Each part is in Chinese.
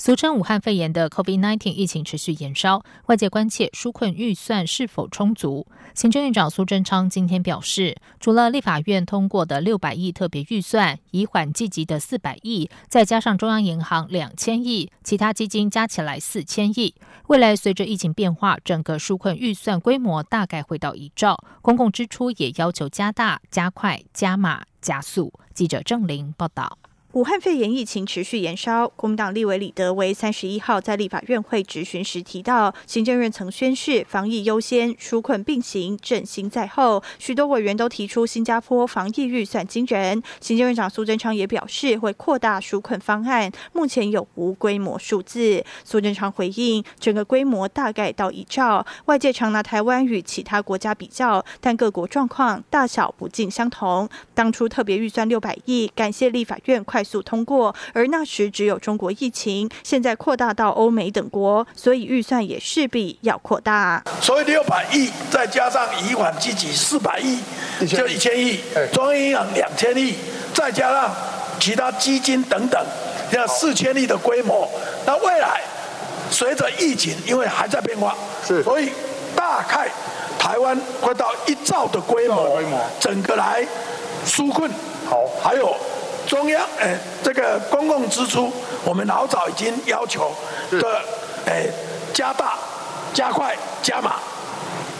俗称武汉肺炎的 COVID-19 疫情持续延烧，外界关切纾困预算是否充足。行政院长苏贞昌今天表示，除了立法院通过的六百亿特别预算，以缓积极的四百亿，再加上中央银行两千亿，其他基金加起来四千亿。未来随着疫情变化，整个纾困预算规模大概会到一兆，公共支出也要求加大、加快、加码、加速。记者郑玲报道。武汉肺炎疫情持续延烧，国民党立委李德威三十一号在立法院会质询时提到，行政院曾宣示防疫优先、纾困并行、振兴在后，许多委员都提出新加坡防疫预算惊人。行政院长苏贞昌也表示会扩大纾困方案，目前有无规模数字？苏贞昌回应，整个规模大概到一兆。外界常拿台湾与其他国家比较，但各国状况大小不尽相同。当初特别预算六百亿，感谢立法院快。快速通过，而那时只有中国疫情，现在扩大到欧美等国，所以预算也势必要扩大。所以六百亿再加上以往积极四百亿，就一千亿，中央银行两千亿，再加上其他基金等等，要四千亿的规模。那未来随着疫情，因为还在变化，是，所以大概台湾会到一兆的规模，整个来纾困，好，还有。中央哎，这个公共支出，我们老早已经要求的哎，加大、加快、加码。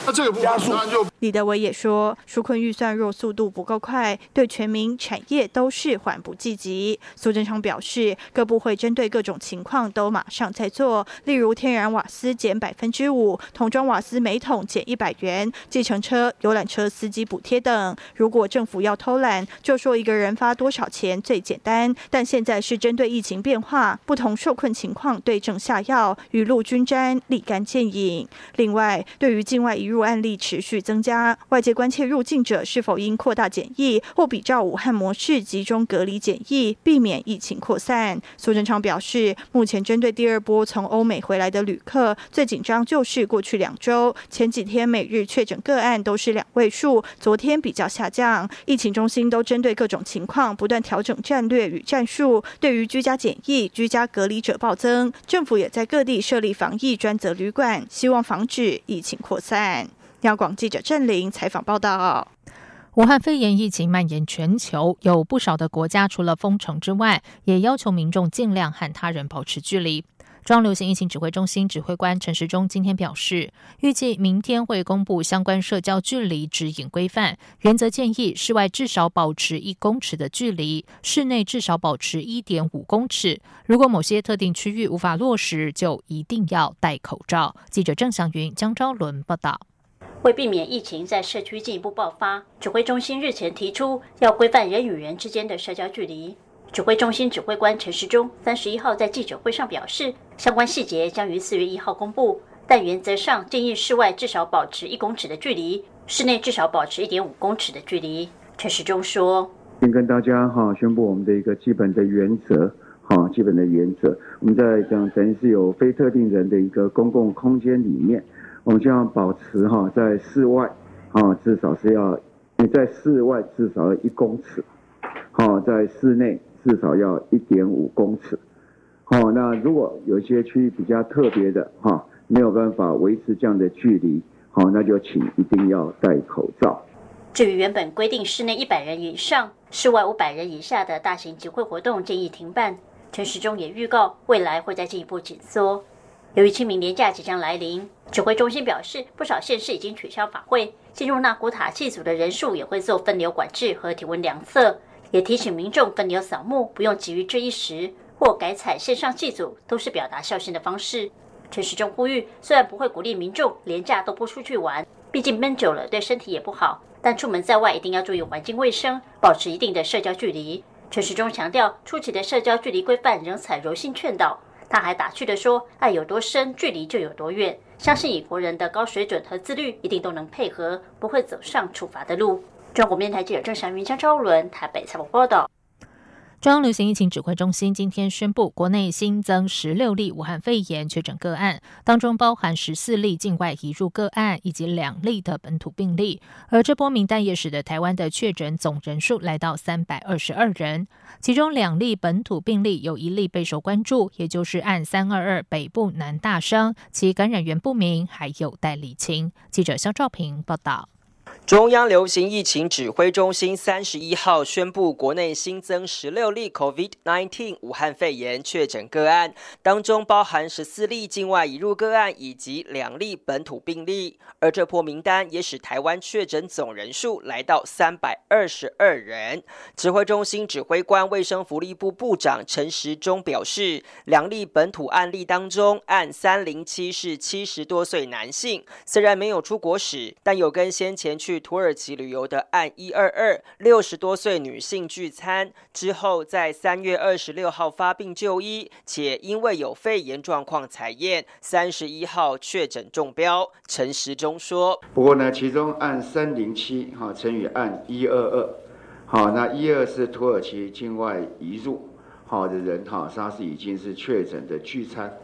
那这个加速就。李德伟也说，纾困预算若速度不够快，对全民产业都是缓不济急。苏贞昌表示，各部会针对各种情况都马上在做，例如天然瓦斯减百分之五，桶装瓦斯每桶减一百元，计程车、游览车司机补贴等。如果政府要偷懒，就说一个人发多少钱最简单。但现在是针对疫情变化、不同受困情况对症下药，雨露均沾，立竿见影。另外，对于境外移入案例持续增加，外界关切入境者是否应扩大检疫，或比照武汉模式集中隔离检疫，避免疫情扩散。苏贞昌表示，目前针对第二波从欧美回来的旅客，最紧张就是过去两周，前几天每日确诊个案都是两位数，昨天比较下降。疫情中心都针对各种情况不断调整战略与战术。对于居家检疫、居家隔离者暴增，政府也在各地设立防疫专责旅馆，希望防止疫情扩散。央广记者郑玲采访报道：武汉肺炎疫情蔓延全球，有不少的国家除了封城之外，也要求民众尽量和他人保持距离。中央流行疫情指挥中心指挥官陈时中今天表示，预计明天会公布相关社交距离指引规范，原则建议室外至少保持一公尺的距离，室内至少保持一点五公尺。如果某些特定区域无法落实，就一定要戴口罩。记者郑祥云、江昭伦报道。为避免疫情在社区进一步爆发，指挥中心日前提出要规范人与人之间的社交距离。指挥中心指挥官陈时中三十一号在记者会上表示，相关细节将于四月一号公布，但原则上建议室外至少保持一公尺的距离，室内至少保持一点五公尺的距离。陈时中说：“先跟大家哈宣布我们的一个基本的原则，哈基本的原则，我们在讲等于是有非特定人的一个公共空间里面。”我们希望保持哈，在室外，啊，至少是要你在室外至少要一公尺，好，在室内至少要一点五公尺，好，那如果有些区域比较特别的哈，没有办法维持这样的距离，好，那就请一定要戴口罩。至于原本规定室内一百人以上、室外五百人以下的大型集会活动，建议停办。陈时中也预告，未来会再进一步紧缩。由于清明年假即将来临，指挥中心表示，不少县市已经取消法会，进入纳古塔祭祖的人数也会做分流管制和体温量测，也提醒民众分流扫墓，不用急于这一时，或改采线上祭祖，都是表达孝心的方式。陈时中呼吁，虽然不会鼓励民众连假都不出去玩，毕竟闷久了对身体也不好，但出门在外一定要注意环境卫生，保持一定的社交距离。陈时中强调，初期的社交距离规范仍采柔性劝导。他还打趣地说：“爱有多深，距离就有多远。相信以国人的高水准和自律，一定都能配合，不会走上处罚的路。”中国面台记者郑祥云、江昭伦台北采访报道。中央流行疫情指挥中心今天宣布，国内新增十六例武汉肺炎确诊个案，当中包含十四例境外移入个案以及两例的本土病例。而这波名单也使得台湾的确诊总人数来到三百二十二人，其中两例本土病例有一例备受关注，也就是按三二二北部男大生，其感染源不明，还有待理清。记者肖兆平报道。中央流行疫情指挥中心三十一号宣布，国内新增十六例 COVID-19 武汉肺炎确诊个案，当中包含十四例境外移入个案以及两例本土病例。而这波名单也使台湾确诊总人数来到三百二十二人。指挥中心指挥官、卫生福利部部长陈时中表示，两例本土案例当中，案三零七是七十多岁男性，虽然没有出国史，但有跟先前去。土耳其旅游的案一二二六十多岁女性聚餐之后，在三月二十六号发病就医，且因为有肺炎状况采验，三十一号确诊中标。陈时中说：“不过呢，其中案三零七哈乘以案一二二，好，那一二是土耳其境外移入好的人哈，他是已经是确诊的聚餐，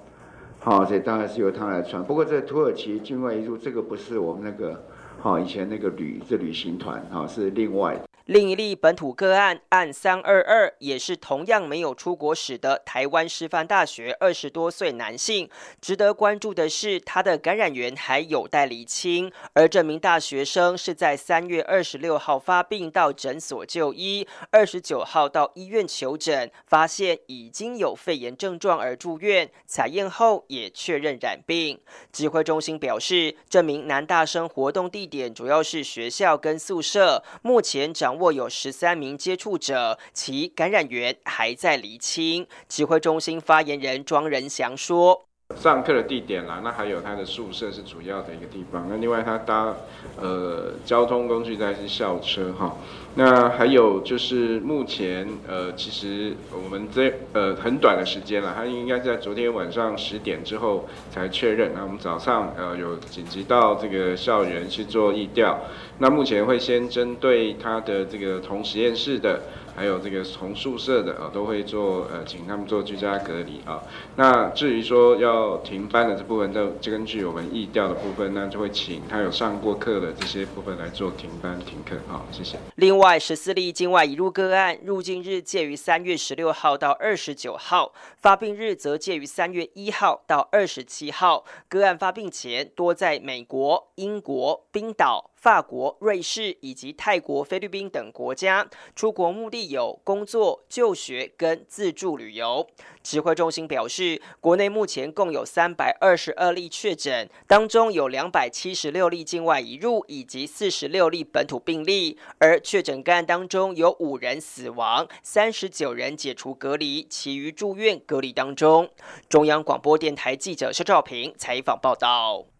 好，这当然是由他来传。不过这土耳其境外移入这个不是我们那个。”好，以前那个旅这旅行团哈是另外。另一例本土个案案三二二，也是同样没有出国史的台湾师范大学二十多岁男性。值得关注的是，他的感染源还有待厘清。而这名大学生是在三月二十六号发病到诊所就医，二十九号到医院求诊，发现已经有肺炎症状而住院，采验后也确认染病。指挥中心表示，这名男大生活动地点主要是学校跟宿舍，目前掌。握有十三名接触者，其感染源还在厘清。指挥中心发言人庄仁祥说。上课的地点啦，那还有他的宿舍是主要的一个地方。那另外他搭呃交通工具再是校车哈。那还有就是目前呃其实我们这呃很短的时间了，他应该在昨天晚上十点之后才确认。那我们早上呃有紧急到这个校园去做疫调。那目前会先针对他的这个同实验室的。还有这个同宿舍的啊，都会做呃，请他们做居家隔离啊。那至于说要停班的这部分，就就根据我们疫调的部分，那就会请他有上过课的这些部分来做停班停课好，谢谢。另外，外十四例境外移入个案，入境日介于三月十六号到二十九号，发病日则介于三月一号到二十七号。个案发病前多在美国、英国、冰岛。法国、瑞士以及泰国、菲律宾等国家出国目的有工作、就学跟自助旅游。指挥中心表示，国内目前共有三百二十二例确诊，当中有两百七十六例境外移入，以及四十六例本土病例。而确诊个案当中有五人死亡，三十九人解除隔离，其余住院隔离当中。中央广播电台记者肖兆平采访报道。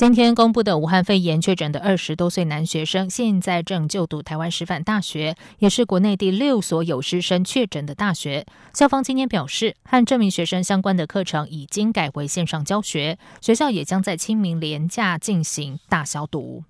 今天公布的武汉肺炎确诊的二十多岁男学生，现在正就读台湾师范大学，也是国内第六所有师生确诊的大学。校方今天表示，和这名学生相关的课程已经改为线上教学，学校也将在清明连假进行大消毒。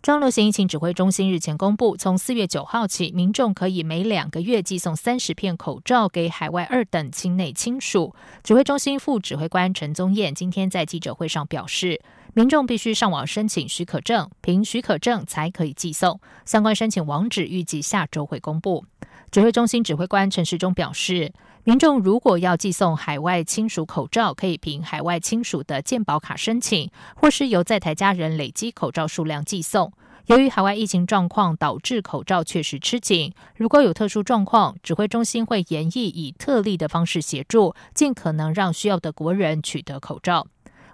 中流行疫情指挥中心日前公布，从四月九号起，民众可以每两个月寄送三十片口罩给海外二等亲内亲属。指挥中心副指挥官陈宗彦今天在记者会上表示，民众必须上网申请许可证，凭许可证才可以寄送。相关申请网址预计下周会公布。指挥中心指挥官陈时中表示，民众如果要寄送海外亲属口罩，可以凭海外亲属的健保卡申请，或是由在台家人累积口罩数量寄送。由于海外疫情状况导致口罩确实吃紧，如果有特殊状况，指挥中心会严议以特例的方式协助，尽可能让需要的国人取得口罩。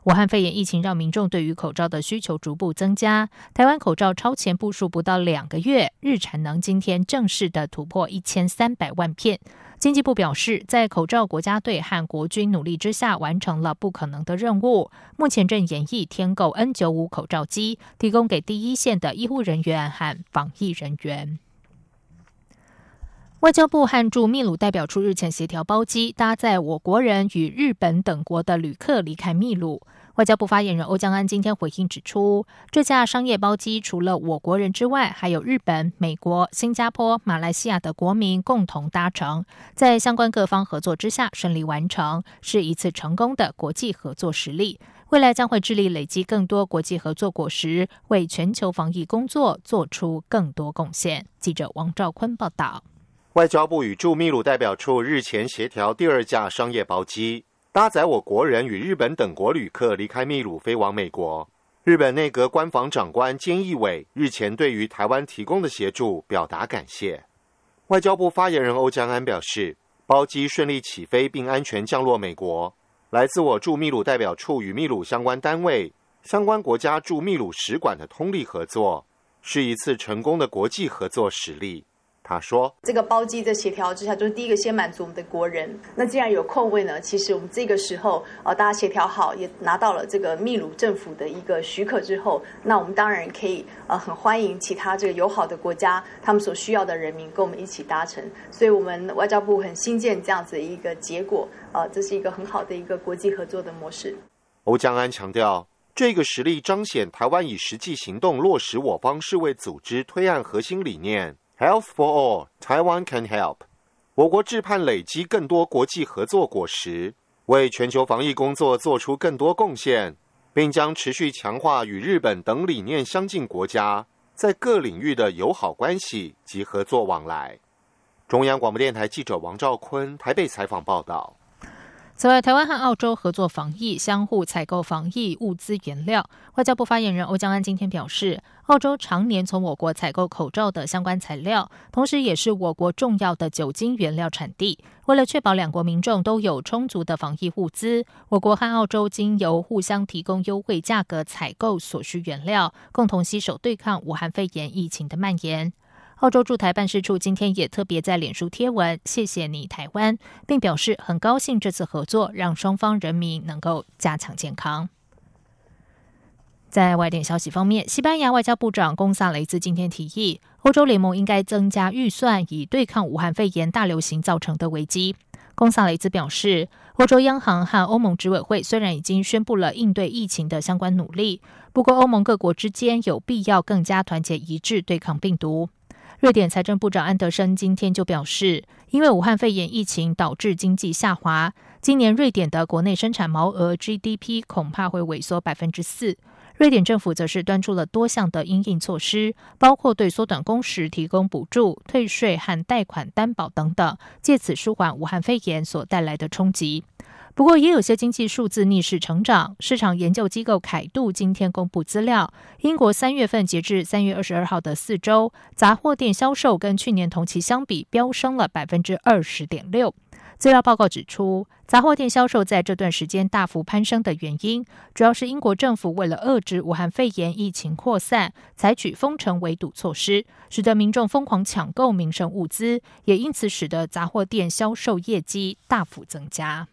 武汉肺炎疫情让民众对于口罩的需求逐步增加，台湾口罩超前部署不到两个月，日产能今天正式的突破一千三百万片。经济部表示，在口罩国家队和国军努力之下，完成了不可能的任务。目前正演绎添购 N 九五口罩机，提供给第一线的医护人员和防疫人员。外交部和驻秘鲁代表处日前协调包机，搭载我国人与日本等国的旅客离开秘鲁。外交部发言人欧江安今天回应指出，这架商业包机除了我国人之外，还有日本、美国、新加坡、马来西亚的国民共同搭乘，在相关各方合作之下顺利完成，是一次成功的国际合作实例。未来将会致力累积更多国际合作果实，为全球防疫工作做出更多贡献。记者王兆坤报道。外交部与驻秘鲁代表处日前协调第二架商业包机。搭载我国人与日本等国旅客离开秘鲁飞往美国。日本内阁官房长官菅义伟日前对于台湾提供的协助表达感谢。外交部发言人欧江安表示，包机顺利起飞并安全降落美国，来自我驻秘鲁代表处与秘鲁相关单位、相关国家驻秘鲁使馆的通力合作，是一次成功的国际合作实例。他说：“这个包机的协调之下，就是第一个先满足我们的国人。那既然有空位呢，其实我们这个时候呃，大家协调好，也拿到了这个秘鲁政府的一个许可之后，那我们当然可以呃，很欢迎其他这个友好的国家，他们所需要的人民跟我们一起搭乘。所以，我们外交部很新建这样子的一个结果，呃，这是一个很好的一个国际合作的模式。”欧江安强调，这个实例彰显台湾以实际行动落实我方世卫组织推案核心理念。Health for all, Taiwan can help。我国致盼累积更多国际合作果实，为全球防疫工作做出更多贡献，并将持续强化与日本等理念相近国家在各领域的友好关系及合作往来。中央广播电台记者王兆坤台北采访报道。此外，台湾和澳洲合作防疫，相互采购防疫物资原料。外交部发言人欧江安今天表示，澳洲常年从我国采购口罩的相关材料，同时也是我国重要的酒精原料产地。为了确保两国民众都有充足的防疫物资，我国和澳洲经由互相提供优惠价格采购所需原料，共同携手对抗武汉肺炎疫情的蔓延。澳洲驻台办事处今天也特别在脸书贴文，谢谢你台湾，并表示很高兴这次合作让双方人民能够加强健康。在外电消息方面，西班牙外交部长贡萨雷兹今天提议，欧洲联盟应该增加预算，以对抗武汉肺炎大流行造成的危机。贡萨雷兹表示，欧洲央行和欧盟执委会虽然已经宣布了应对疫情的相关努力，不过欧盟各国之间有必要更加团结一致对抗病毒。瑞典财政部长安德森今天就表示，因为武汉肺炎疫情导致经济下滑，今年瑞典的国内生产毛额 GDP 恐怕会萎缩百分之四。瑞典政府则是端出了多项的应应措施，包括对缩短工时提供补助、退税和贷款担保等等，借此舒缓武汉肺炎所带来的冲击。不过，也有些经济数字逆势成长。市场研究机构凯度今天公布资料，英国三月份截至三月二十二号的四周，杂货店销售跟去年同期相比飙升了百分之二十点六。资料报告指出，杂货店销售在这段时间大幅攀升的原因，主要是英国政府为了遏制武汉肺炎疫情扩散，采取封城围堵措施，使得民众疯狂抢购民生物资，也因此使得杂货店销售业绩大幅增加。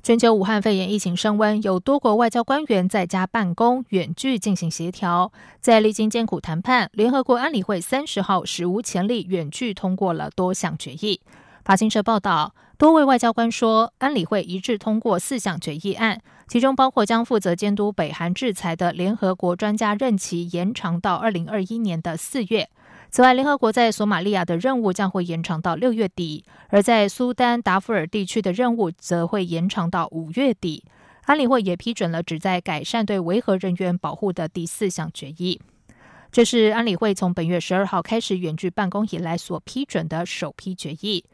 全球武汉肺炎疫情升温，有多国外交官员在家办公、远距进行协调。在历经艰苦谈判，联合国安理会三十号史无前例远距通过了多项决议。法新社报道，多位外交官说，安理会一致通过四项决议案，其中包括将负责监督北韩制裁的联合国专家任期延长到二零二一年的四月。此外，联合国在索马利亚的任务将会延长到六月底，而在苏丹达夫尔地区的任务则会延长到五月底。安理会也批准了旨在改善对维和人员保护的第四项决议。这是安理会从本月十二号开始远距办公以来所批准的首批决议。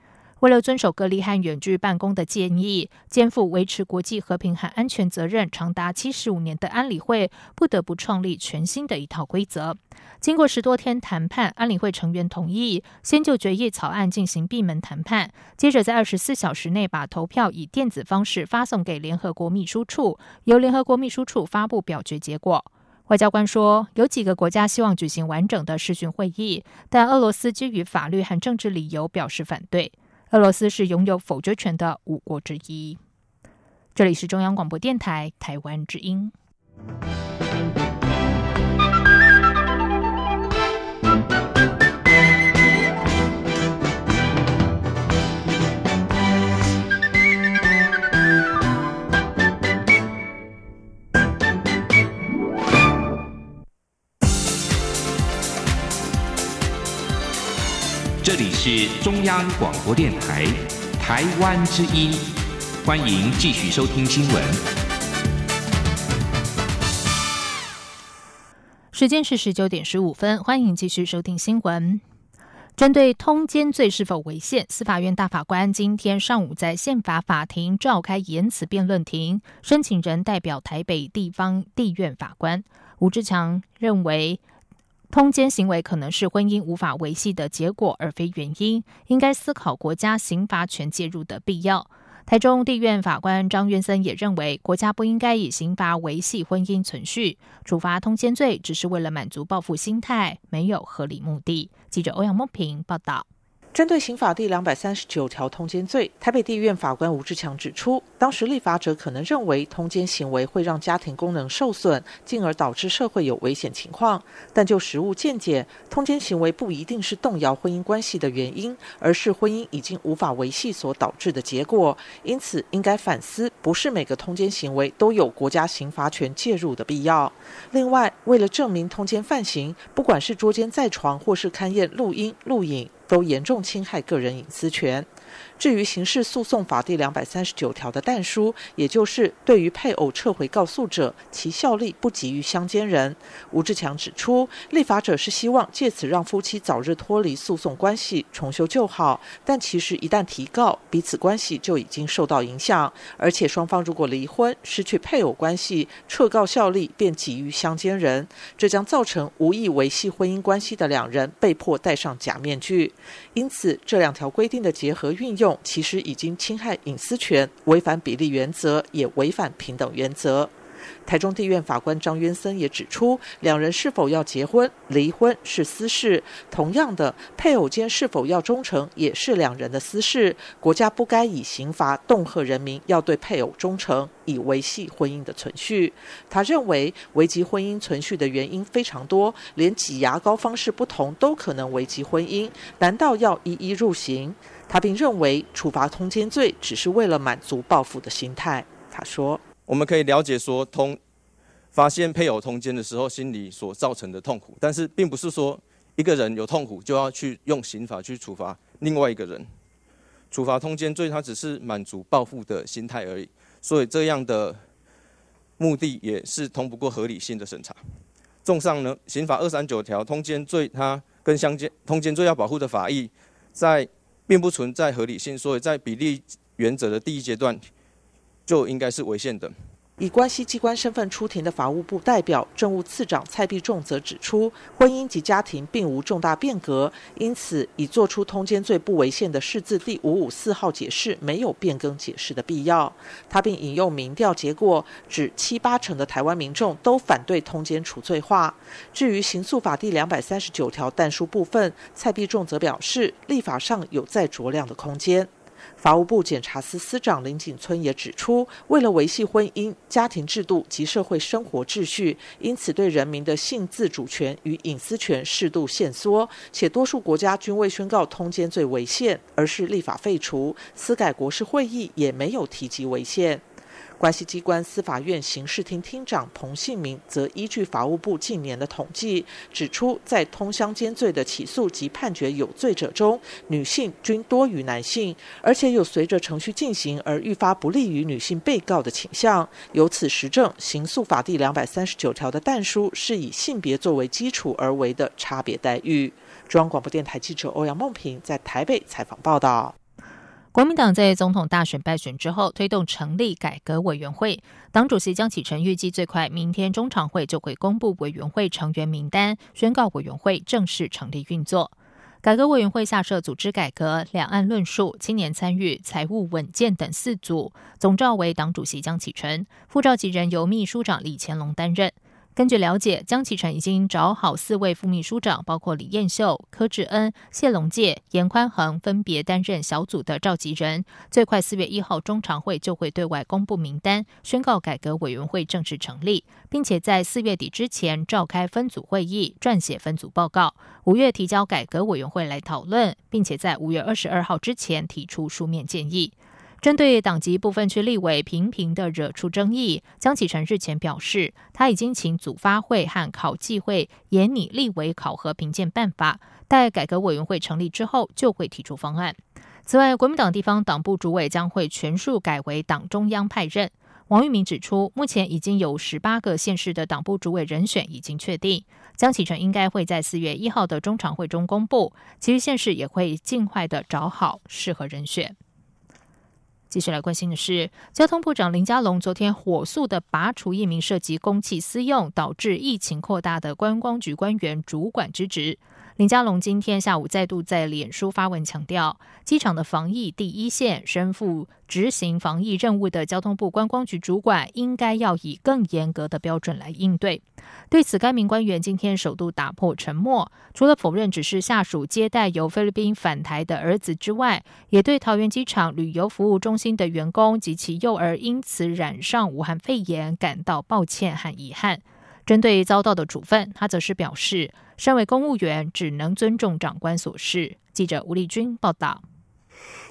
为了遵守隔离和远距办公的建议，肩负维持国际和平和安全责任长达七十五年的安理会，不得不创立全新的一套规则。经过十多天谈判，安理会成员同意先就决议草案进行闭门谈判，接着在二十四小时内把投票以电子方式发送给联合国秘书处，由联合国秘书处发布表决结果。外交官说，有几个国家希望举行完整的视讯会议，但俄罗斯基于法律和政治理由表示反对。俄罗斯是拥有否决权的五国之一。这里是中央广播电台台湾之音。这里是中央广播电台台湾之音，欢迎继续收听新闻。时间是十九点十五分，欢迎继续收听新闻。针对通奸罪是否违宪，司法院大法官今天上午在宪法法庭召开言辞辩论庭，申请人代表台北地方地院法官吴志强认为，通奸行为可能是婚姻无法维系的结果，而非原因，应该思考国家刑罚权介入的必要。台中地院法官张渊森也认为，国家不应该以刑罚维系婚姻存续，处罚通奸罪只是为了满足报复心态，没有合理目的。记者欧阳梦平报道。针对刑法第两百三十九条通奸罪，台北地院法官吴志强指出，当时立法者可能认为通奸行为会让家庭功能受损，进而导致社会有危险情况。但就实务见解，通奸行为不一定是动摇婚姻关系的原因，而是婚姻已经无法维系所导致的结果。因此，应该反思，不是每个通奸行为都有国家刑罚权介入的必要。另外，为了证明通奸犯行，不管是捉奸在床，或是勘验录音录影。都严重侵害个人隐私权。至于刑事诉讼法第两百三十九条的但书，也就是对于配偶撤回告诉者，其效力不及于相奸人。吴志强指出，立法者是希望借此让夫妻早日脱离诉讼关系，重修旧好。但其实一旦提告，彼此关系就已经受到影响。而且双方如果离婚，失去配偶关系，撤告效力便给予相奸人，这将造成无意维系婚姻关系的两人被迫戴上假面具。因此，这两条规定的结合运用，其实已经侵害隐私权，违反比例原则，也违反平等原则。台中地院法官张渊森也指出，两人是否要结婚、离婚是私事。同样的，配偶间是否要忠诚也是两人的私事。国家不该以刑罚恫吓人民要对配偶忠诚，以维系婚姻的存续。他认为，危及婚姻存续的原因非常多，连挤牙膏方式不同都可能危及婚姻。难道要一一入刑？他并认为，处罚通奸罪只是为了满足报复的心态。他说。我们可以了解说，通发现配偶通奸的时候，心理所造成的痛苦，但是并不是说一个人有痛苦就要去用刑法去处罚另外一个人。处罚通奸罪，它只是满足报复的心态而已，所以这样的目的也是通不过合理性的审查。综上呢，刑法二三九条通奸罪，它跟相奸通奸罪要保护的法益，在并不存在合理性，所以在比例原则的第一阶段。就应该是违宪的。以关系机关身份出庭的法务部代表政务次长蔡必仲则指出，婚姻及家庭并无重大变革，因此已作出通奸罪不违宪的释字第五五四号解释没有变更解释的必要。他并引用民调结果，指七八成的台湾民众都反对通奸除罪化。至于刑诉法第两百三十九条但书部分，蔡必仲则表示，立法上有再酌量的空间。法务部检察司司长林景村也指出，为了维系婚姻、家庭制度及社会生活秩序，因此对人民的性自主权与隐私权适度限缩，且多数国家均未宣告通奸罪违宪，而是立法废除。司改国事会议也没有提及违宪。关系机关司法院刑事厅厅长彭信明则依据法务部近年的统计，指出，在通乡奸罪的起诉及判决有罪者中，女性均多于男性，而且有随着程序进行而愈发不利于女性被告的倾向。由此实证，刑诉法第两百三十九条的但书是以性别作为基础而为的差别待遇。中央广播电台记者欧阳梦平在台北采访报道。国民党在总统大选败选之后，推动成立改革委员会。党主席江启臣预计最快明天中常会就会公布委员会成员名单，宣告委员会正式成立运作。改革委员会下设组织改革、两岸论述、青年参与、财务稳健等四组，总召为党主席江启臣，副召集人由秘书长李乾隆担任。根据了解，江启臣已经找好四位副秘书长，包括李彦秀、柯志恩、谢龙介、严宽恒，分别担任小组的召集人。最快四月一号中常会就会对外公布名单，宣告改革委员会正式成立，并且在四月底之前召开分组会议，撰写分组报告，五月提交改革委员会来讨论，并且在五月二十二号之前提出书面建议。针对党籍部分区立委频频的惹出争议，江启臣日前表示，他已经请组发会和考纪会研拟立委考核评鉴办法，待改革委员会成立之后，就会提出方案。此外，国民党地方党部主委将会全数改为党中央派任。王玉明指出，目前已经有十八个县市的党部主委人选已经确定，江启臣应该会在四月一号的中常会中公布，其余县市也会尽快的找好适合人选。继续来关心的是，交通部长林佳龙昨天火速的拔除一名涉及公器私用导致疫情扩大的观光局官员主管之职。林佳龙今天下午再度在脸书发文强调，机场的防疫第一线，身负执行防疫任务的交通部观光局主管应该要以更严格的标准来应对。对此，该名官员今天首度打破沉默，除了否认只是下属接待由菲律宾返台的儿子之外，也对桃园机场旅游服务中心的员工及其幼儿因此染上武汉肺炎感到抱歉和遗憾。针对遭到的处分，他则是表示，身为公务员，只能尊重长官所示。记者吴丽君报道。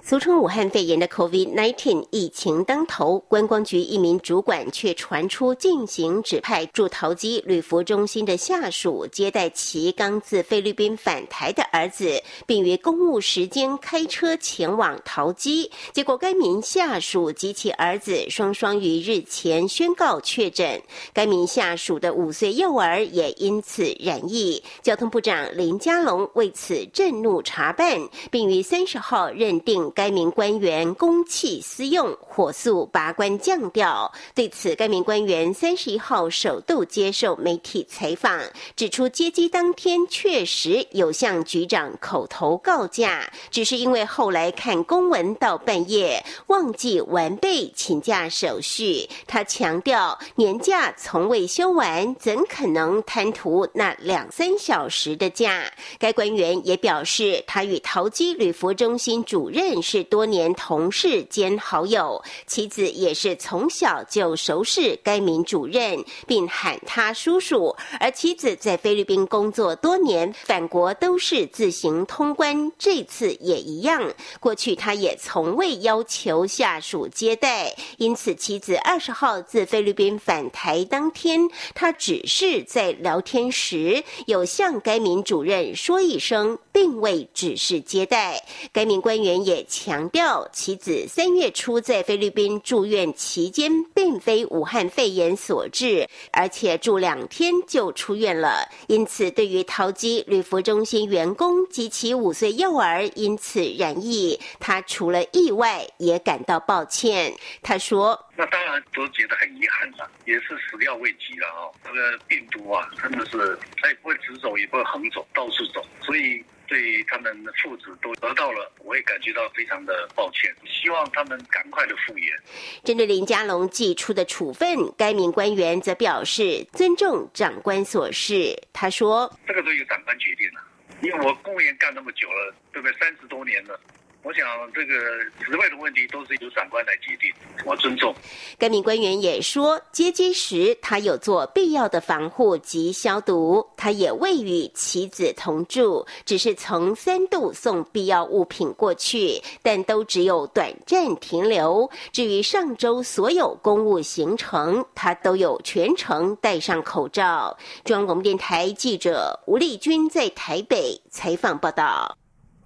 俗称武汉肺炎的 COVID-19 疫情当头，观光局一名主管却传出进行指派驻桃机旅服中心的下属接待其刚自菲律宾返台的儿子，并于公务时间开车前往桃机。结果，该名下属及其儿子双双于日前宣告确诊，该名下属的五岁幼儿也因此染疫。交通部长林佳龙为此震怒查办，并于三十号认定。该名官员公器私用，火速拔官降调。对此，该名官员三十一号首度接受媒体采访，指出接机当天确实有向局长口头告假，只是因为后来看公文到半夜，忘记完备请假手续。他强调，年假从未休完，怎可能贪图那两三小时的假？该官员也表示，他与淘机旅服中心主任。是多年同事兼好友，妻子也是从小就熟识该名主任，并喊他叔叔。而妻子在菲律宾工作多年，返国都是自行通关，这次也一样。过去他也从未要求下属接待，因此妻子二十号自菲律宾返台当天，他只是在聊天时有向该名主任说一声，并未指示接待。该名官员也。强调妻子三月初在菲律宾住院期间，并非武汉肺炎所致，而且住两天就出院了。因此，对于淘机旅服中心员工及其五岁幼儿因此染疫，他除了意外，也感到抱歉。他说：“那当然都觉得很遗憾了，也是始料未及了哦。这个病毒啊，真的是它也不会直走，也不会横走，到处走，所以。”对他们父子都得到了，我也感觉到非常的抱歉，希望他们赶快的复原。针对林佳龙寄出的处分，该名官员则表示尊重长官所示。他说：“这个都由长官决定了，因为我公务员干那么久了，对不对？三十多年了。”我想，这个职位的问题都是由长官来决定，我尊重。该名官员也说，接机时他有做必要的防护及消毒，他也未与妻子同住，只是从三度送必要物品过去，但都只有短暂停留。至于上周所有公务行程，他都有全程戴上口罩。中央广播电台记者吴丽君在台北采访报道。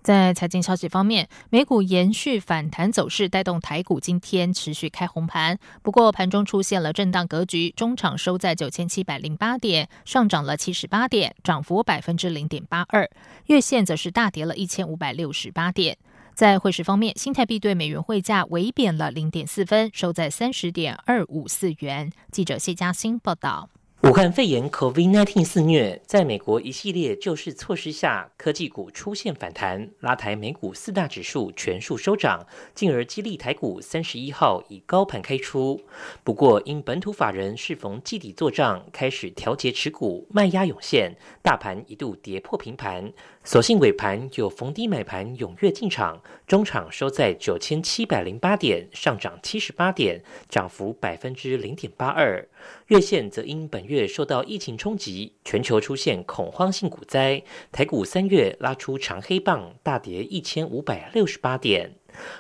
在财经消息方面，美股延续反弹走势，带动台股今天持续开红盘。不过盘中出现了震荡格局，中场收在九千七百零八点，上涨了七十八点，涨幅百分之零点八二。月线则是大跌了一千五百六十八点。在汇市方面，新台币对美元汇价微贬了零点四分，收在三十点二五四元。记者谢嘉欣报道。武汉肺炎 （COVID-19） 肆虐，在美国一系列救市措施下，科技股出现反弹，拉抬美股四大指数全数收涨，进而激励台股三十一号以高盘开出。不过，因本土法人适逢季底做账，开始调节持股，卖压涌现，大盘一度跌破平盘。所幸尾盘有逢低买盘踊跃进场，中场收在九千七百零八点，上涨七十八点，涨幅百分之零点八二。月线则因本月受到疫情冲击，全球出现恐慌性股灾，台股三月拉出长黑棒，大跌一千五百六十八点。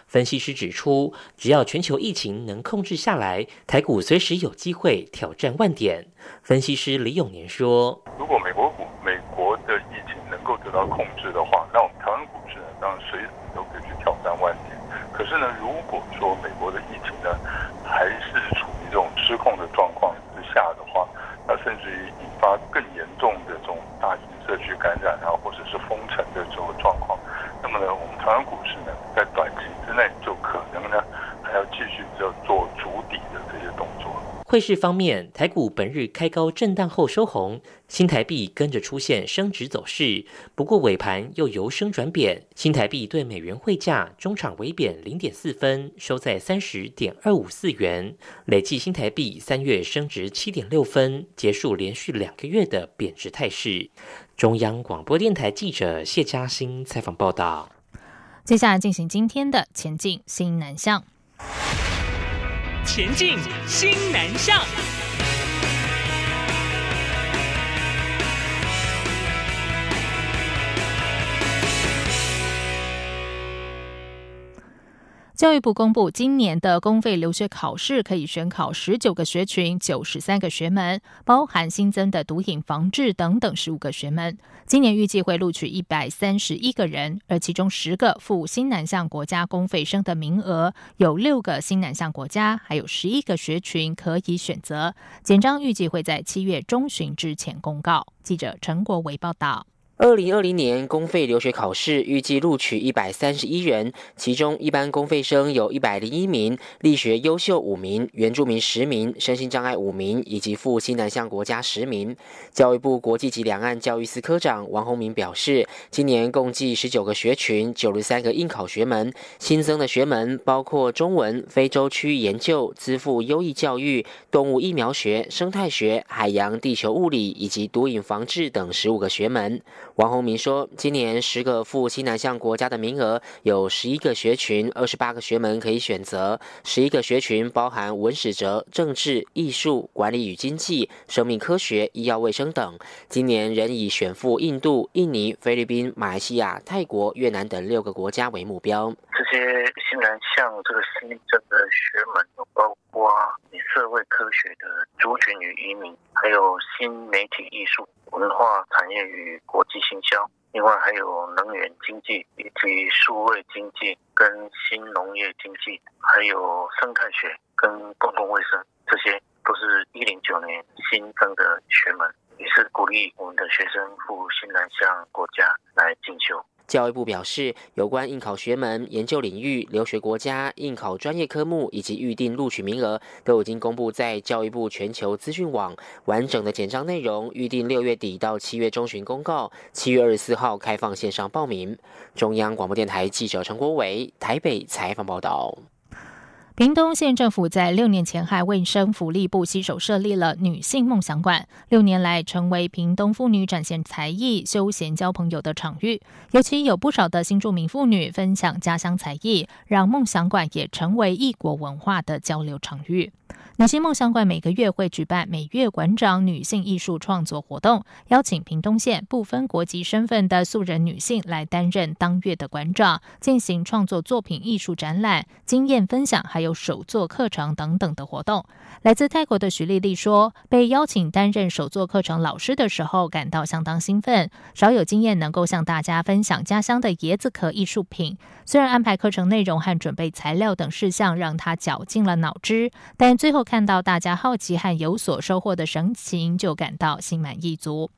分析师指出，只要全球疫情能控制下来，台股随时有机会挑战万点。分析师李永年说：“如果美国股、美要控制的话，那我们台湾股市呢，当然随时都可以去挑战万点。可是呢，如果说美国的疫情呢，还是处于这种失控的状况之下的话，那甚至于引发更严重的这种大型社区感染啊，或者是封城的这种状况，那么呢，我们台湾股市呢，在短期之内就可能呢，还要继续要做。”汇市方面，台股本日开高震荡后收红，新台币跟着出现升值走势。不过尾盘又由升转贬，新台币对美元汇价中场微贬零点四分，收在三十点二五四元。累计新台币三月升值七点六分，结束连续两个月的贬值态势。中央广播电台记者谢嘉欣采访报道。接下来进行今天的前进新南向。前进新南向。教育部公布，今年的公费留学考试可以选考十九个学群、九十三个学门，包含新增的毒瘾防治等等十五个学门。今年预计会录取一百三十一个人，而其中十个赴新南向国家公费生的名额有六个新南向国家，还有十一个学群可以选择。简章预计会在七月中旬之前公告。记者陈国维报道。二零二零年公费留学考试预计录取一百三十一人，其中一般公费生有一百零一名，力学优秀五名，原住民十名，身心障碍五名，以及赴西南向国家十名。教育部国际及两岸教育司科长王宏明表示，今年共计十九个学群，九十三个应考学门，新增的学门包括中文、非洲区域研究、资赋优异教育、动物疫苗学、生态学、海洋地球物理以及毒瘾防治等十五个学门。王宏明说，今年十个赴西南向国家的名额有十一个学群，二十八个学门可以选择。十一个学群包含文史哲、政治、艺术、管理与经济、生命科学、医药卫生等。今年仍以选赴印度、印尼、菲律宾、马来西亚、泰国、越南等六个国家为目标。这些新南向这个新增的学门，包括社会科学的族群与移民，还有新媒体艺术。文化产业与国际行销，另外还有能源经济以及数位经济跟新农业经济，还有生态学跟公共卫生，这些都是一零九年新增的学门，也是鼓励我们的学生赴新南向国家来进修。教育部表示，有关应考学门、研究领域、留学国家、应考专业科目以及预定录取名额，都已经公布在教育部全球资讯网。完整的简章内容，预定六月底到七月中旬公告，七月二十四号开放线上报名。中央广播电台记者陈国伟台北采访报道。屏东县政府在六年前还卫生福利部携手设立了女性梦想馆，六年来成为屏东妇女展现才艺、休闲交朋友的场域。尤其有不少的新住民妇女分享家乡才艺，让梦想馆也成为异国文化的交流场域。女性梦想馆每个月会举办每月馆长女性艺术创作活动，邀请屏东县不分国籍身份的素人女性来担任当月的馆长，进行创作作品艺术展览、经验分享，还有手作课程等等的活动。来自泰国的徐丽丽说，被邀请担任手作课程老师的时候，感到相当兴奋，少有经验能够向大家分享家乡的椰子壳艺术品。虽然安排课程内容和准备材料等事项让她绞尽了脑汁，但最后看到大家好奇和有所收获的神情，就感到心满意足。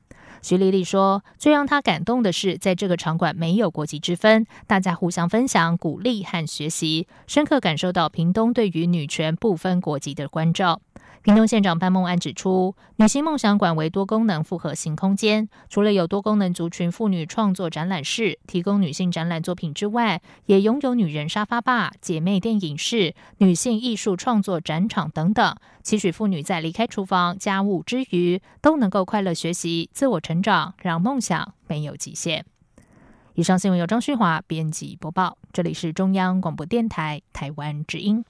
徐丽丽说：“最让她感动的是，在这个场馆没有国籍之分，大家互相分享、鼓励和学习，深刻感受到屏东对于女权不分国籍的关照。”屏东县长潘梦安指出，女性梦想馆为多功能复合型空间，除了有多功能族群妇女创作展览室，提供女性展览作品之外，也拥有女人沙发吧、姐妹电影室、女性艺术创作展场等等，期许妇女在离开厨房家务之余，都能够快乐学习、自我成长，让梦想没有极限。以上新闻由张旭华编辑播报，这里是中央广播电台台湾之音。